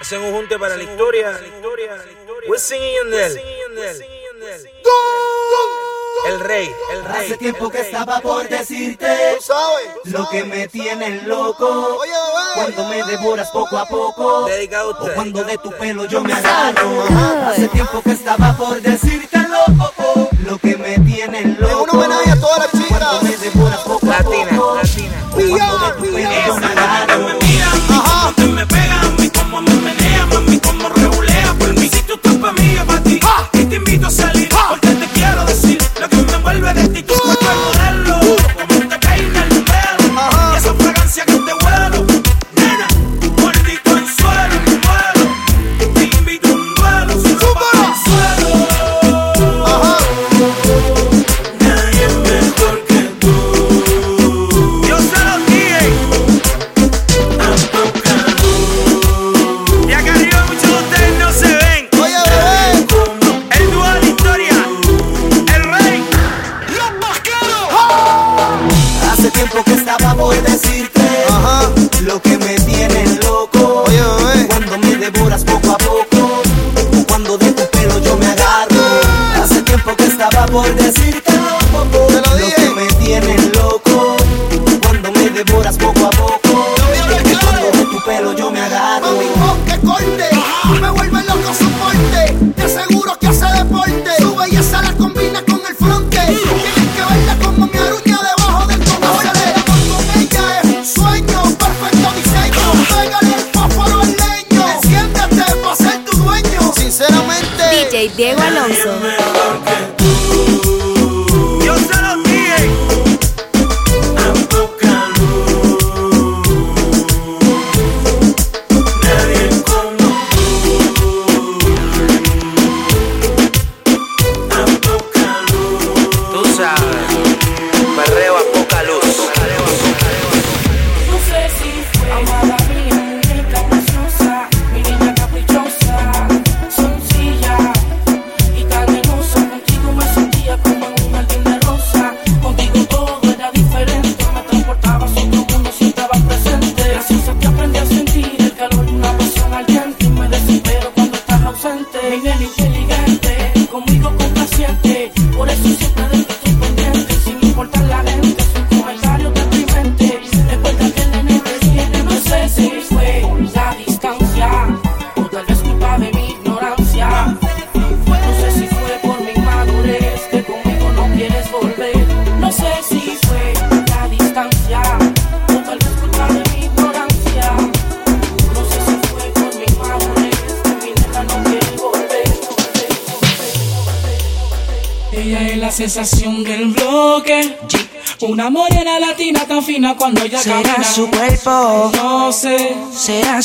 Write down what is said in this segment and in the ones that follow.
Hacen un junte para la historia. Wisin y Yandel. El rey, el rey. Hace tiempo que estaba por decirte lo que me tienes loco. Cuando me devoras poco a poco. O cuando de tu pelo yo me agarro. Hace tiempo que estaba por decirte loco. Lo que me tienes loco. Cuando me devoras poco a poco. Latina, latina.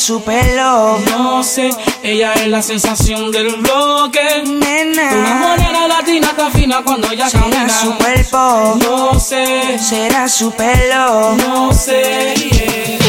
su pelo. No sé, ella es la sensación del bloque. Nena, una morena latina está fina cuando ella será su cuerpo. No sé, será su pelo. No sé.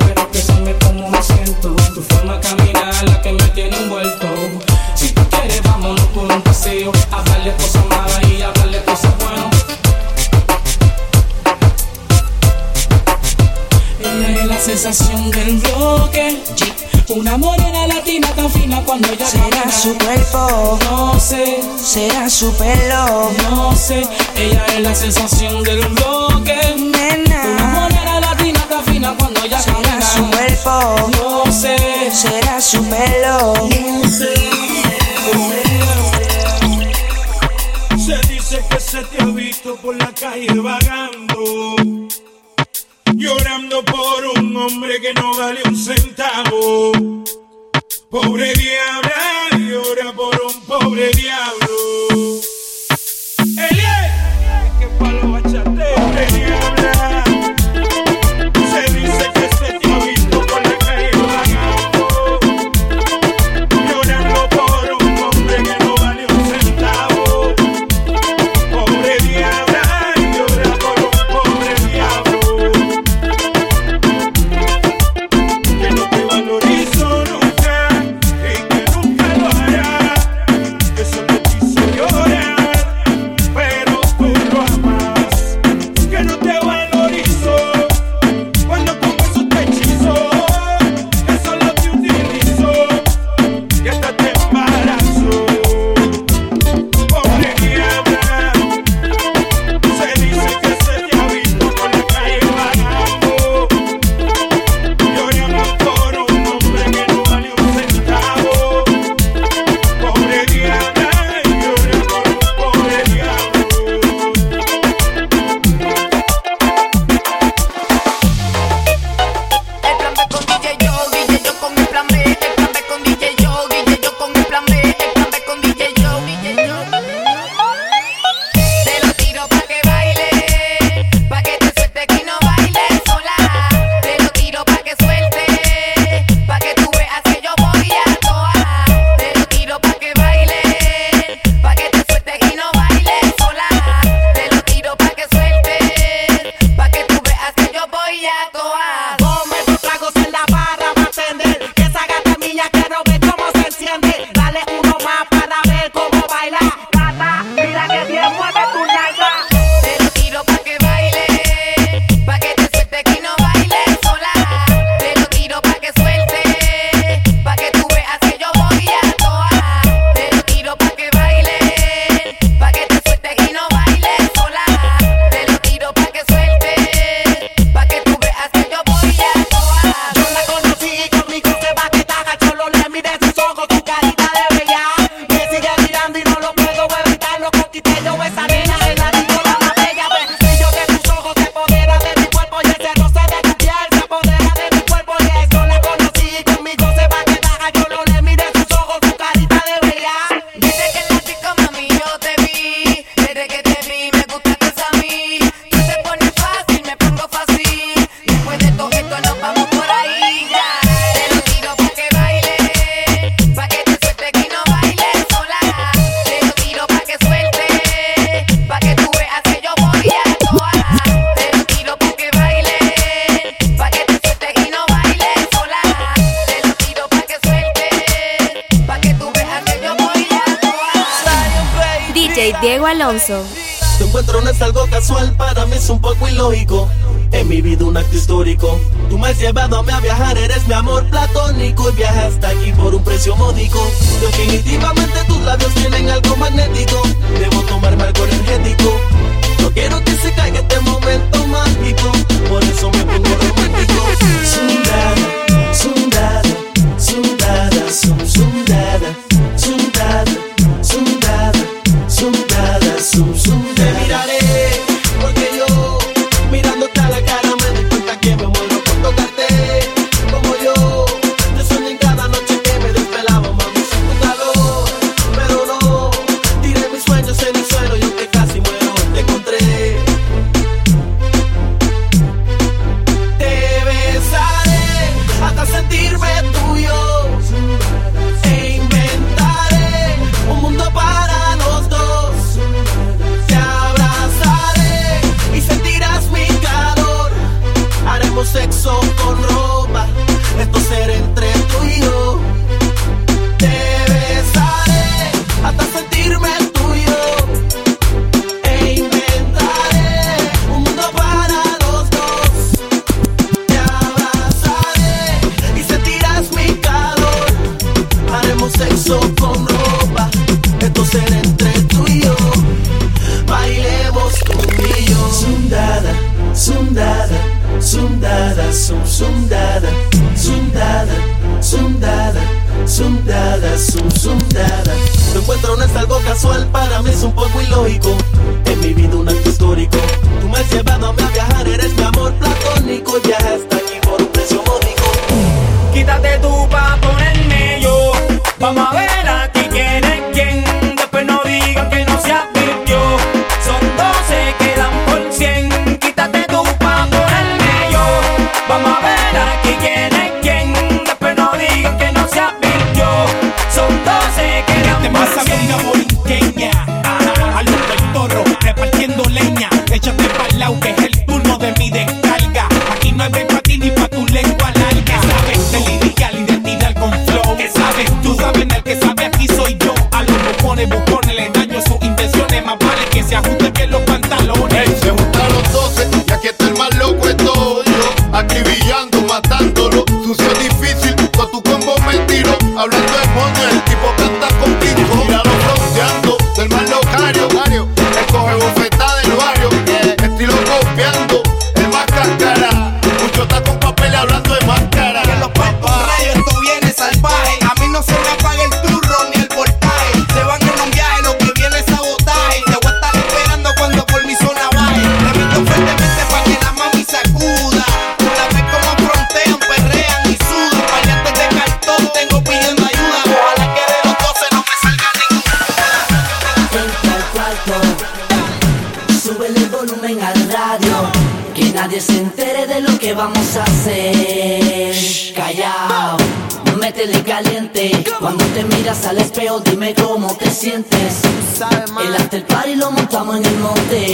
pero que sabes cómo me siento. Tu forma de caminar, la que me tiene envuelto. Si tú quieres, vámonos por un paseo. A cosas malas y a darle cosas buenas. Ella es la sensación del bloque. Una morena latina tan fina cuando ella Será camina. su cuerpo, no sé. Será su pelo, no sé. Ella es la sensación del bloque. Nena. Una morena latina tan fina cuando ella Será camina su cuerpo, no sé, será su pelo. No sé. Se dice que se te ha visto por la calle vagando, llorando por un hombre que no vale un centavo. Pobre diabla, llora por un pobre diablo. para mí es un poco ilógico. En mi vida un acto histórico. Tú me has llevado a mí a viajar, eres mi amor platónico y viajas hasta aquí por un precio módico. Definitivamente tus labios tienen algo magnético. Debo tomarme algo energético. No quiero que se caiga este momento mágico. Por eso me pongo romántico. Sundada, sundada, sundada, sundada. Someone in my day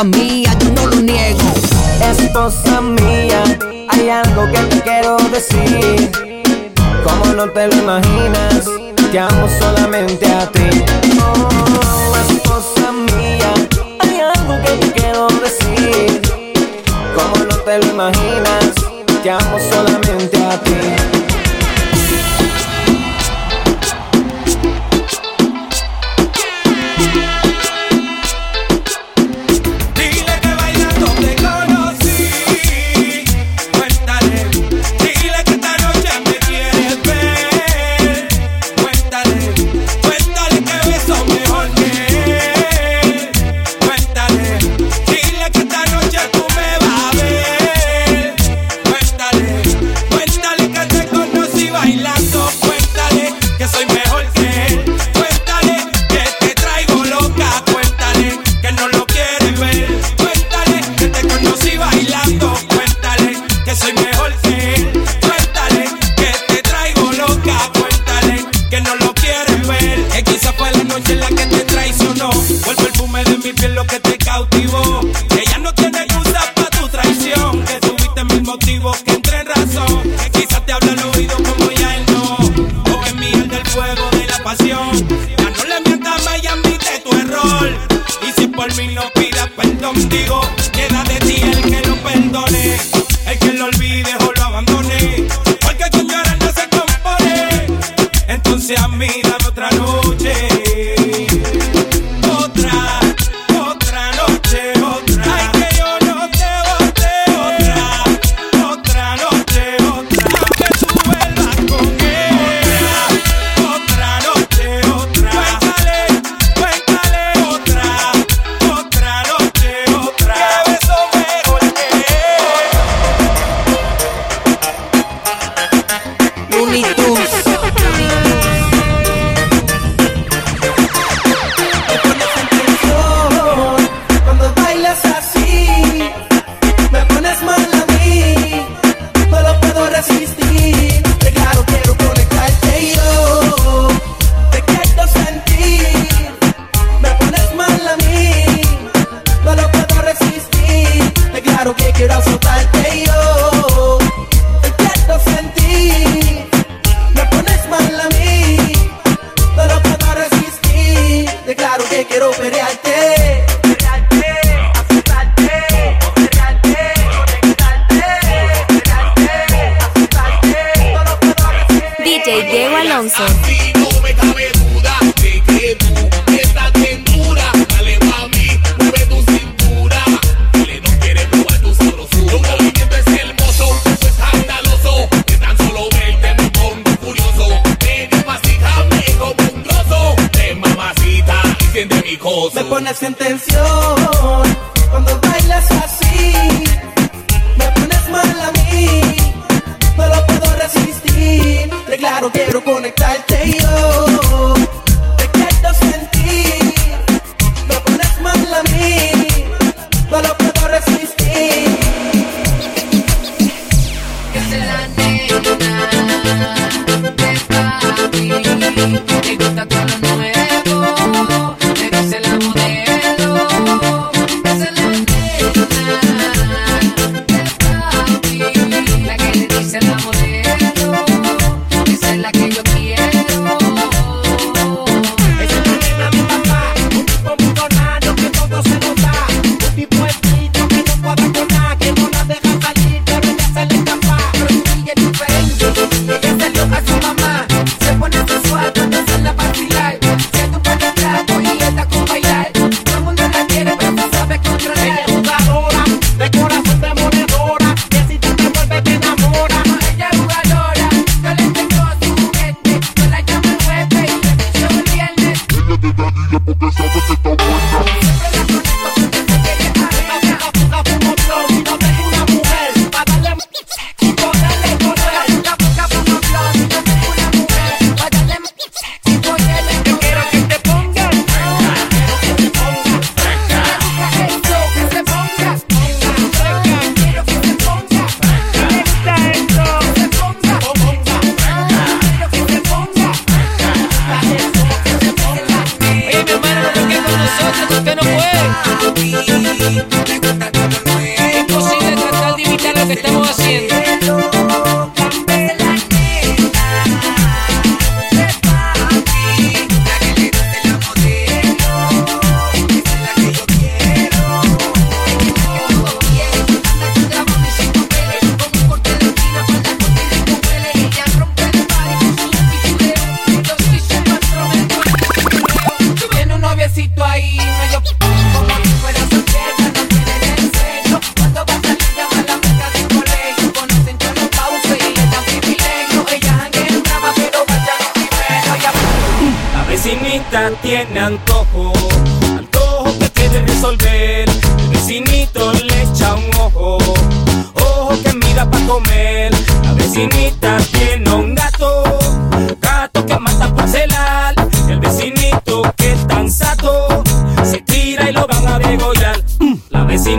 cosa mía, yo no lo niego. Esposa mía, hay algo que te quiero decir. Como no te lo imaginas, te amo solamente a ti. Oh, es cosa mía, hay algo que te quiero decir. Como no te lo imaginas, te amo solamente a ti.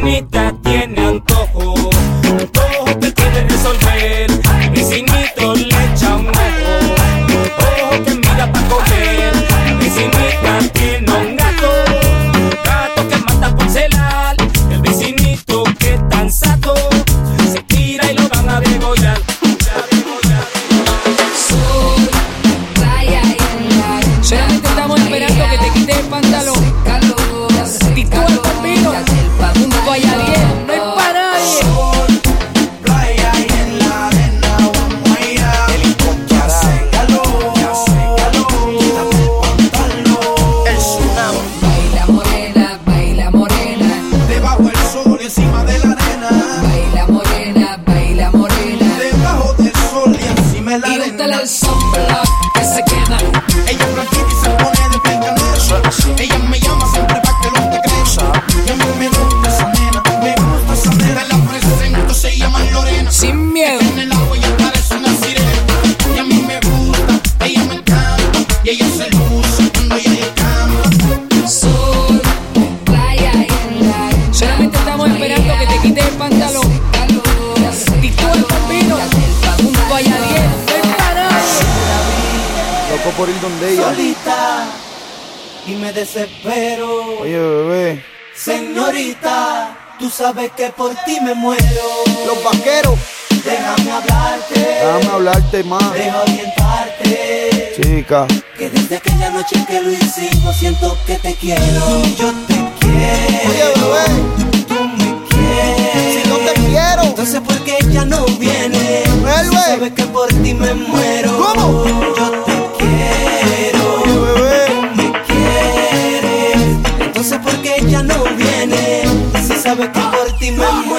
need that sabes que por ti me muero. Los vaqueros. Déjame hablarte. Déjame hablarte más. Deja orientarte. Chica. Que desde aquella noche que lo hicimos siento que te quiero. Yo te quiero. Oye, bebé. Tú me quieres. Si no te quiero. Entonces ¿por qué ella no viene. Sabes que por ti me muero. ¿Cómo? Yo te quiero. Oye, bebé. Tú me quieres. Entonces ¿por qué ella no viene. Si sabes que Remember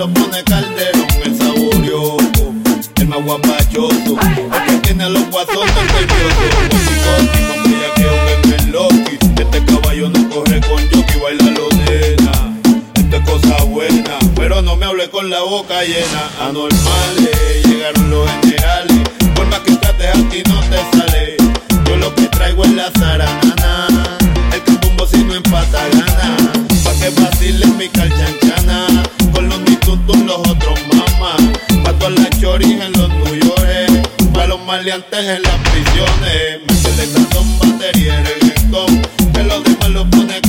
lo pone Calderón, el saborioco, el más guapachoso, el que tiene a los guasones peligrosos, el que es un loqui, este caballo no corre con yoki, baila lo nena, esto es cosa buena, pero no me hable con la boca llena, anormales, llegaron los generales, por más que trates a ti no te sale, yo lo que traigo es la zaranana, el que si no empata gana. maleantes en las prisiones. Me quedé dando batería en el rincón. Que los demás los ponen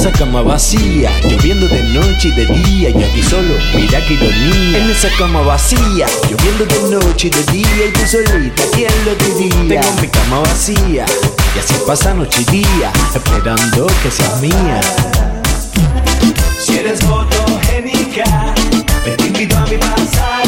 En esa cama vacía, lloviendo de noche y de día, y aquí solo, mira que ironía. En esa cama vacía, lloviendo de noche y de día, y tú solita, ¿quién lo diría? Tengo mi cama vacía, y así pasa noche y día, esperando que seas mía. Si eres fotogénica, ven te invito a mi pasar.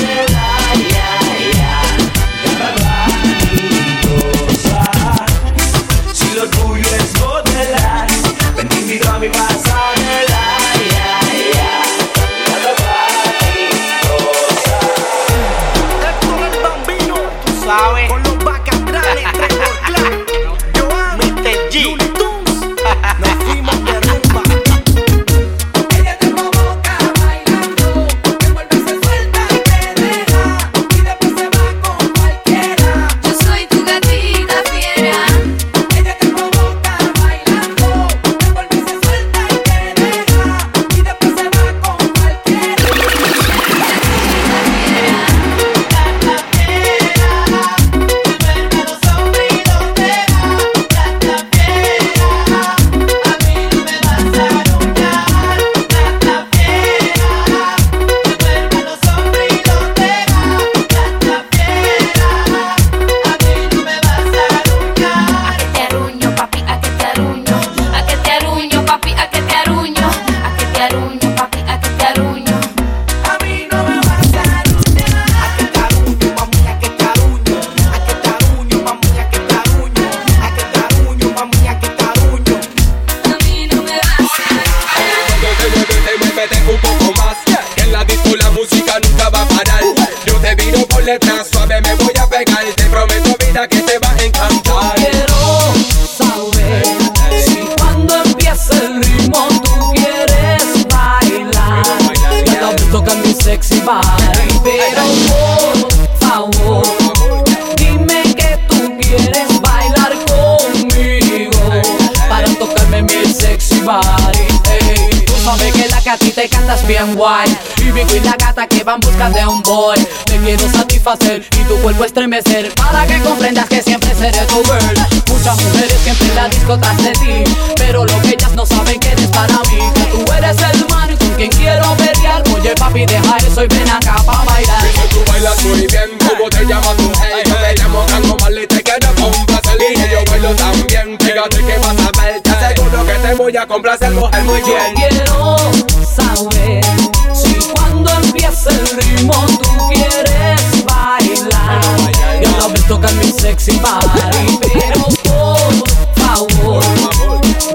sexy party, pero por favor,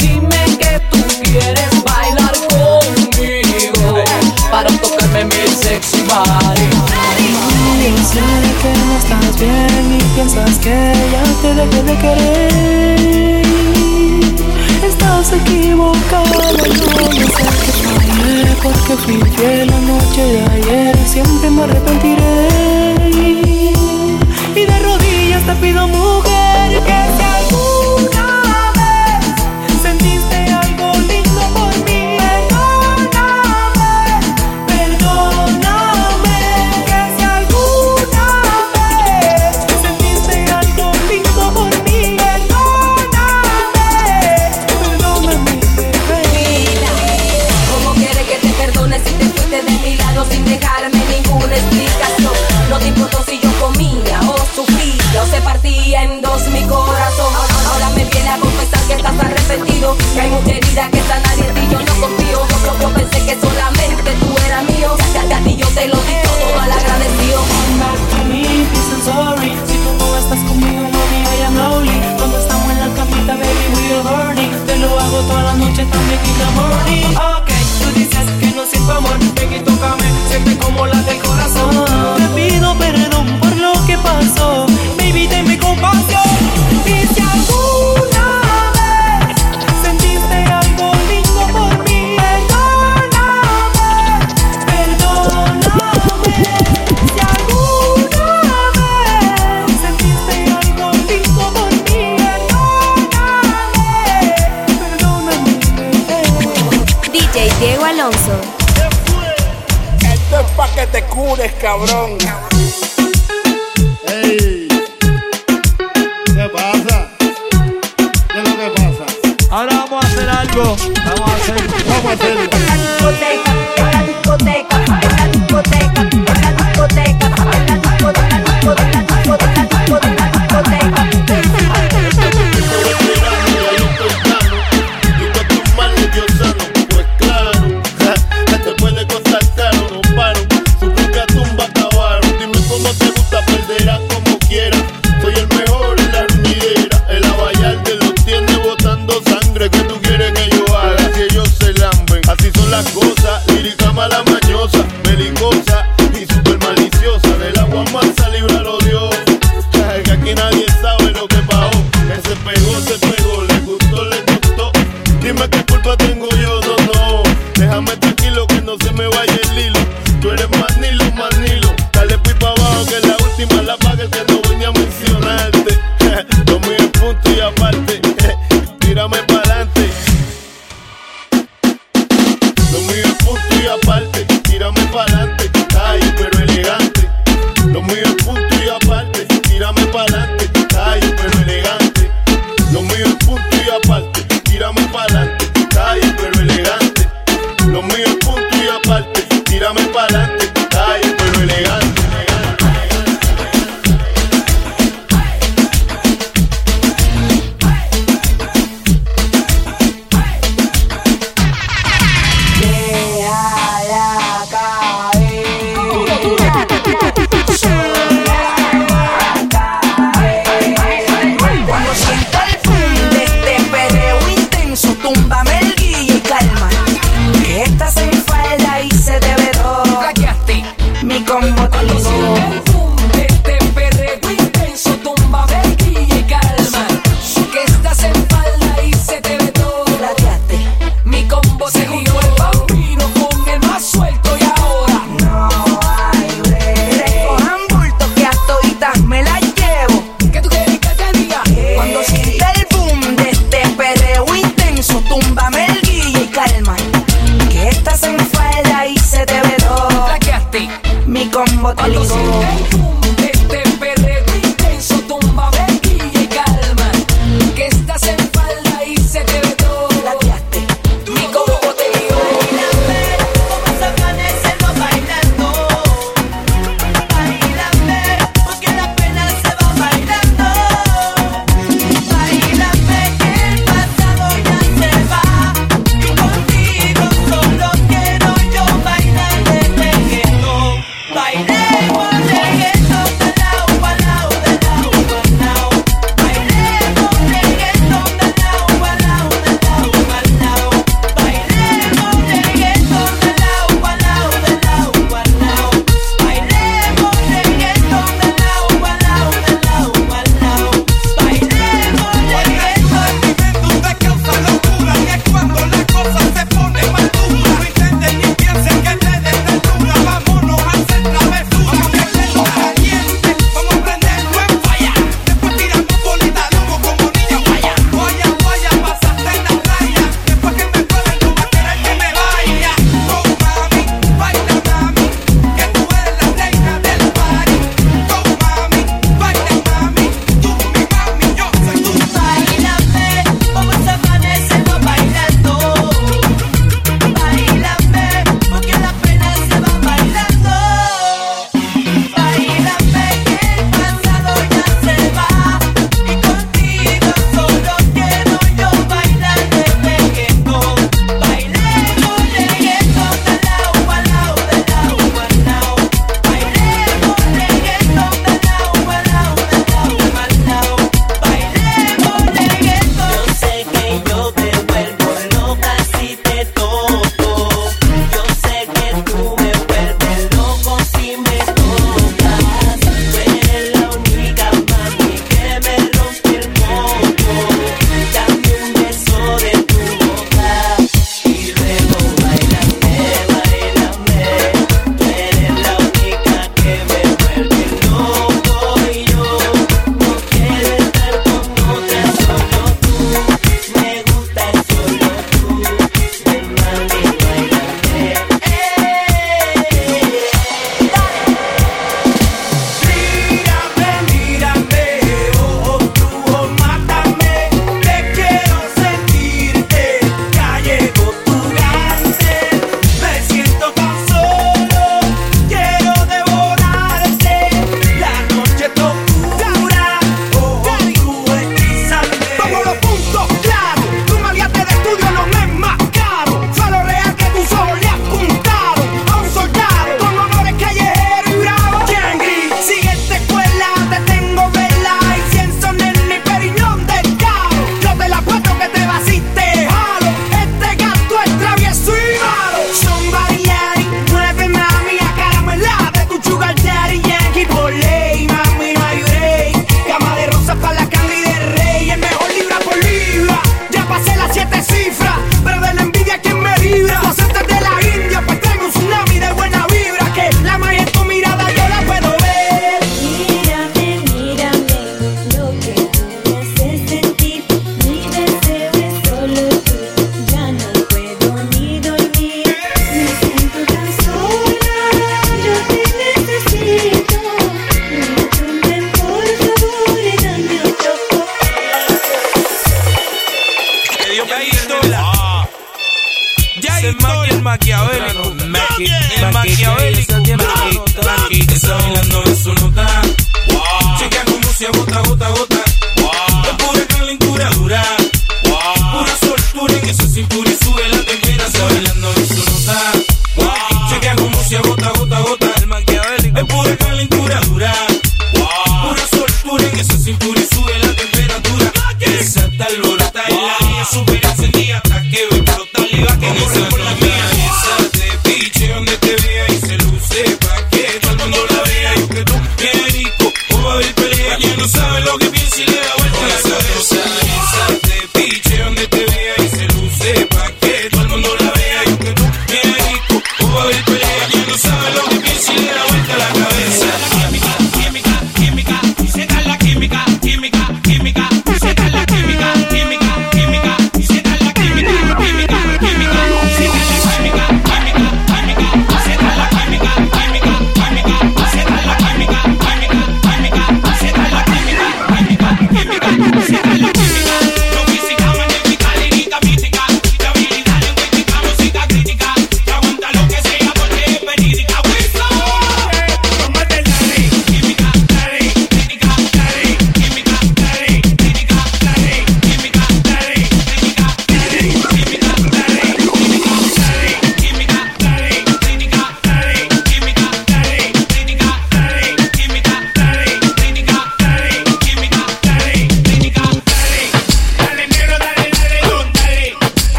dime que tú quieres bailar conmigo para tocarme mi sexy body. Yo sé que no estás bien y piensas que ya te dejé de querer. Estás equivocado, yo no sé qué fallé porque fui Diego Alonso. Esto es pa' que te cures, cabrón. Ey, ¿qué pasa? ¿Qué es lo que pasa? Ahora vamos a hacer algo. Vamos a hacer. Vamos a hacer.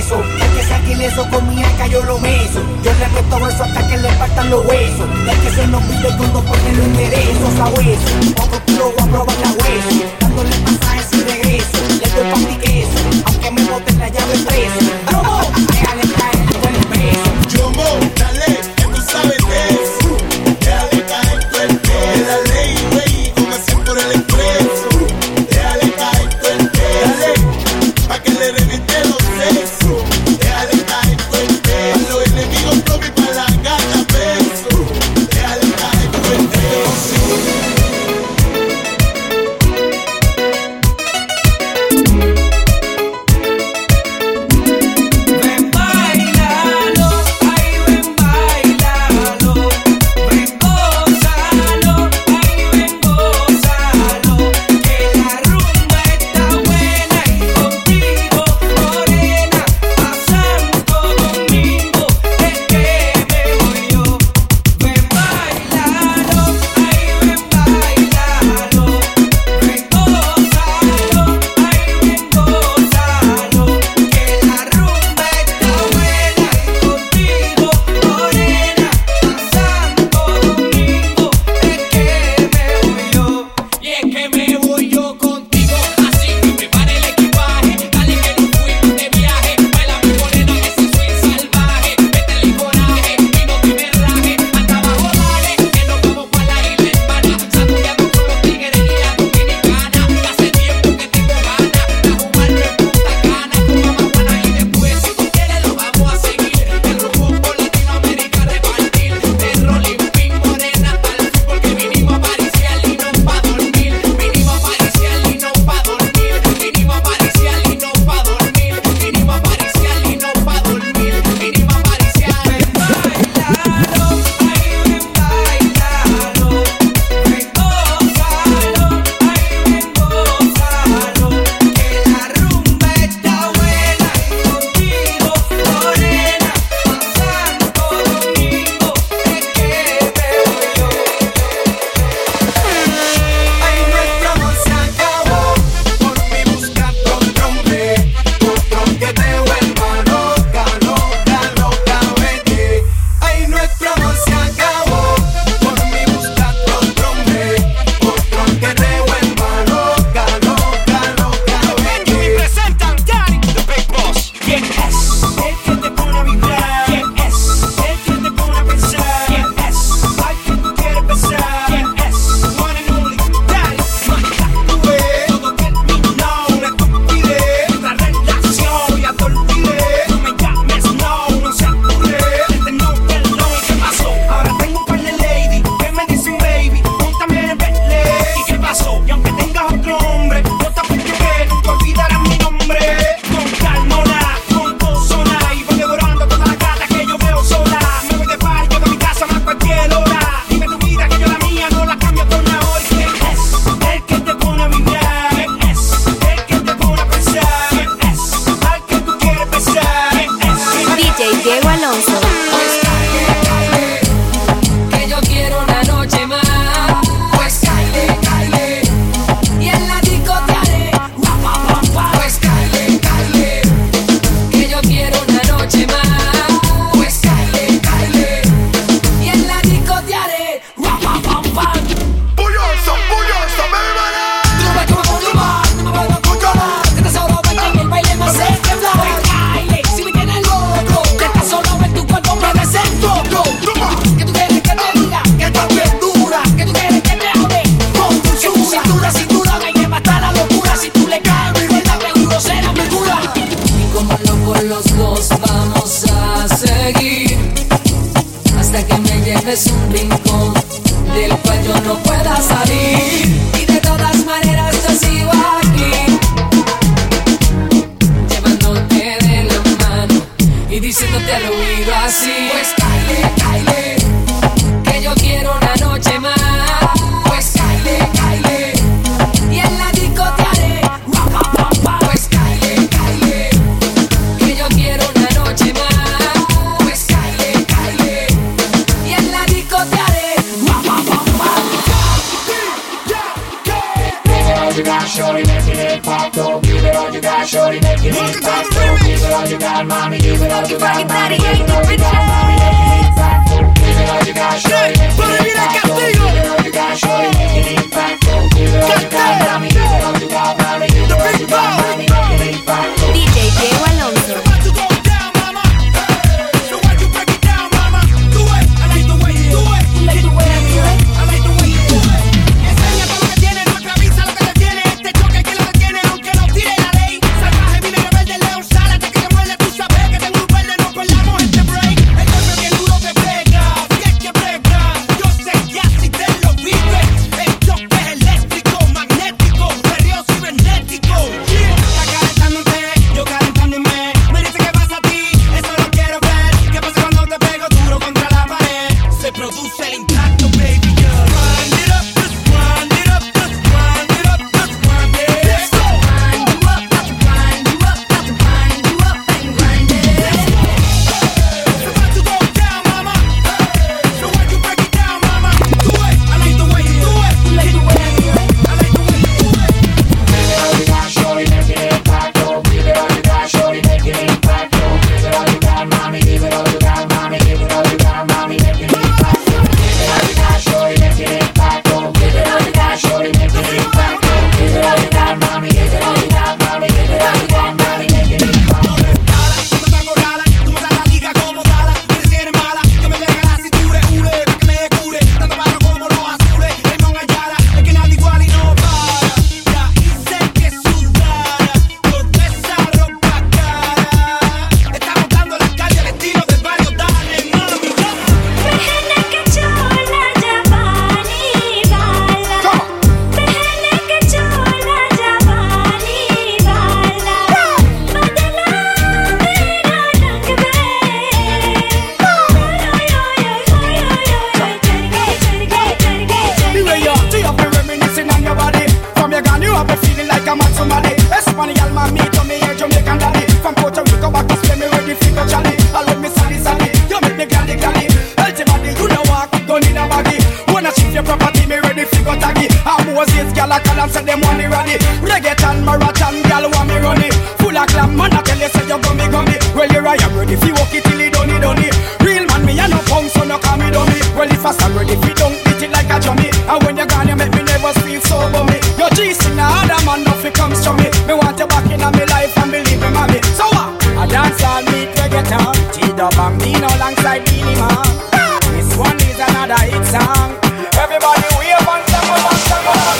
El que saque eso con mi acá yo lo meso. Yo le meto eso hasta que le partan los huesos. El que se nos pide cuando pone los enderezos a hueso. Otro kilo voy a probar la hueso. Dándole pasajes y regreso. Le doy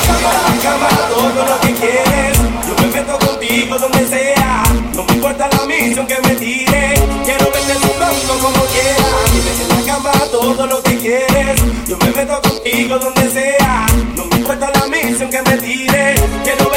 Si me sienta acá para todo lo que quieres, yo me meto contigo donde sea. No me importa la misión que me tire, quiero verte tu blanco como quieras. Me sienta acá para todo lo que quieres, yo me meto contigo donde sea. No me importa la misión que me tire, quiero vender tu blanco.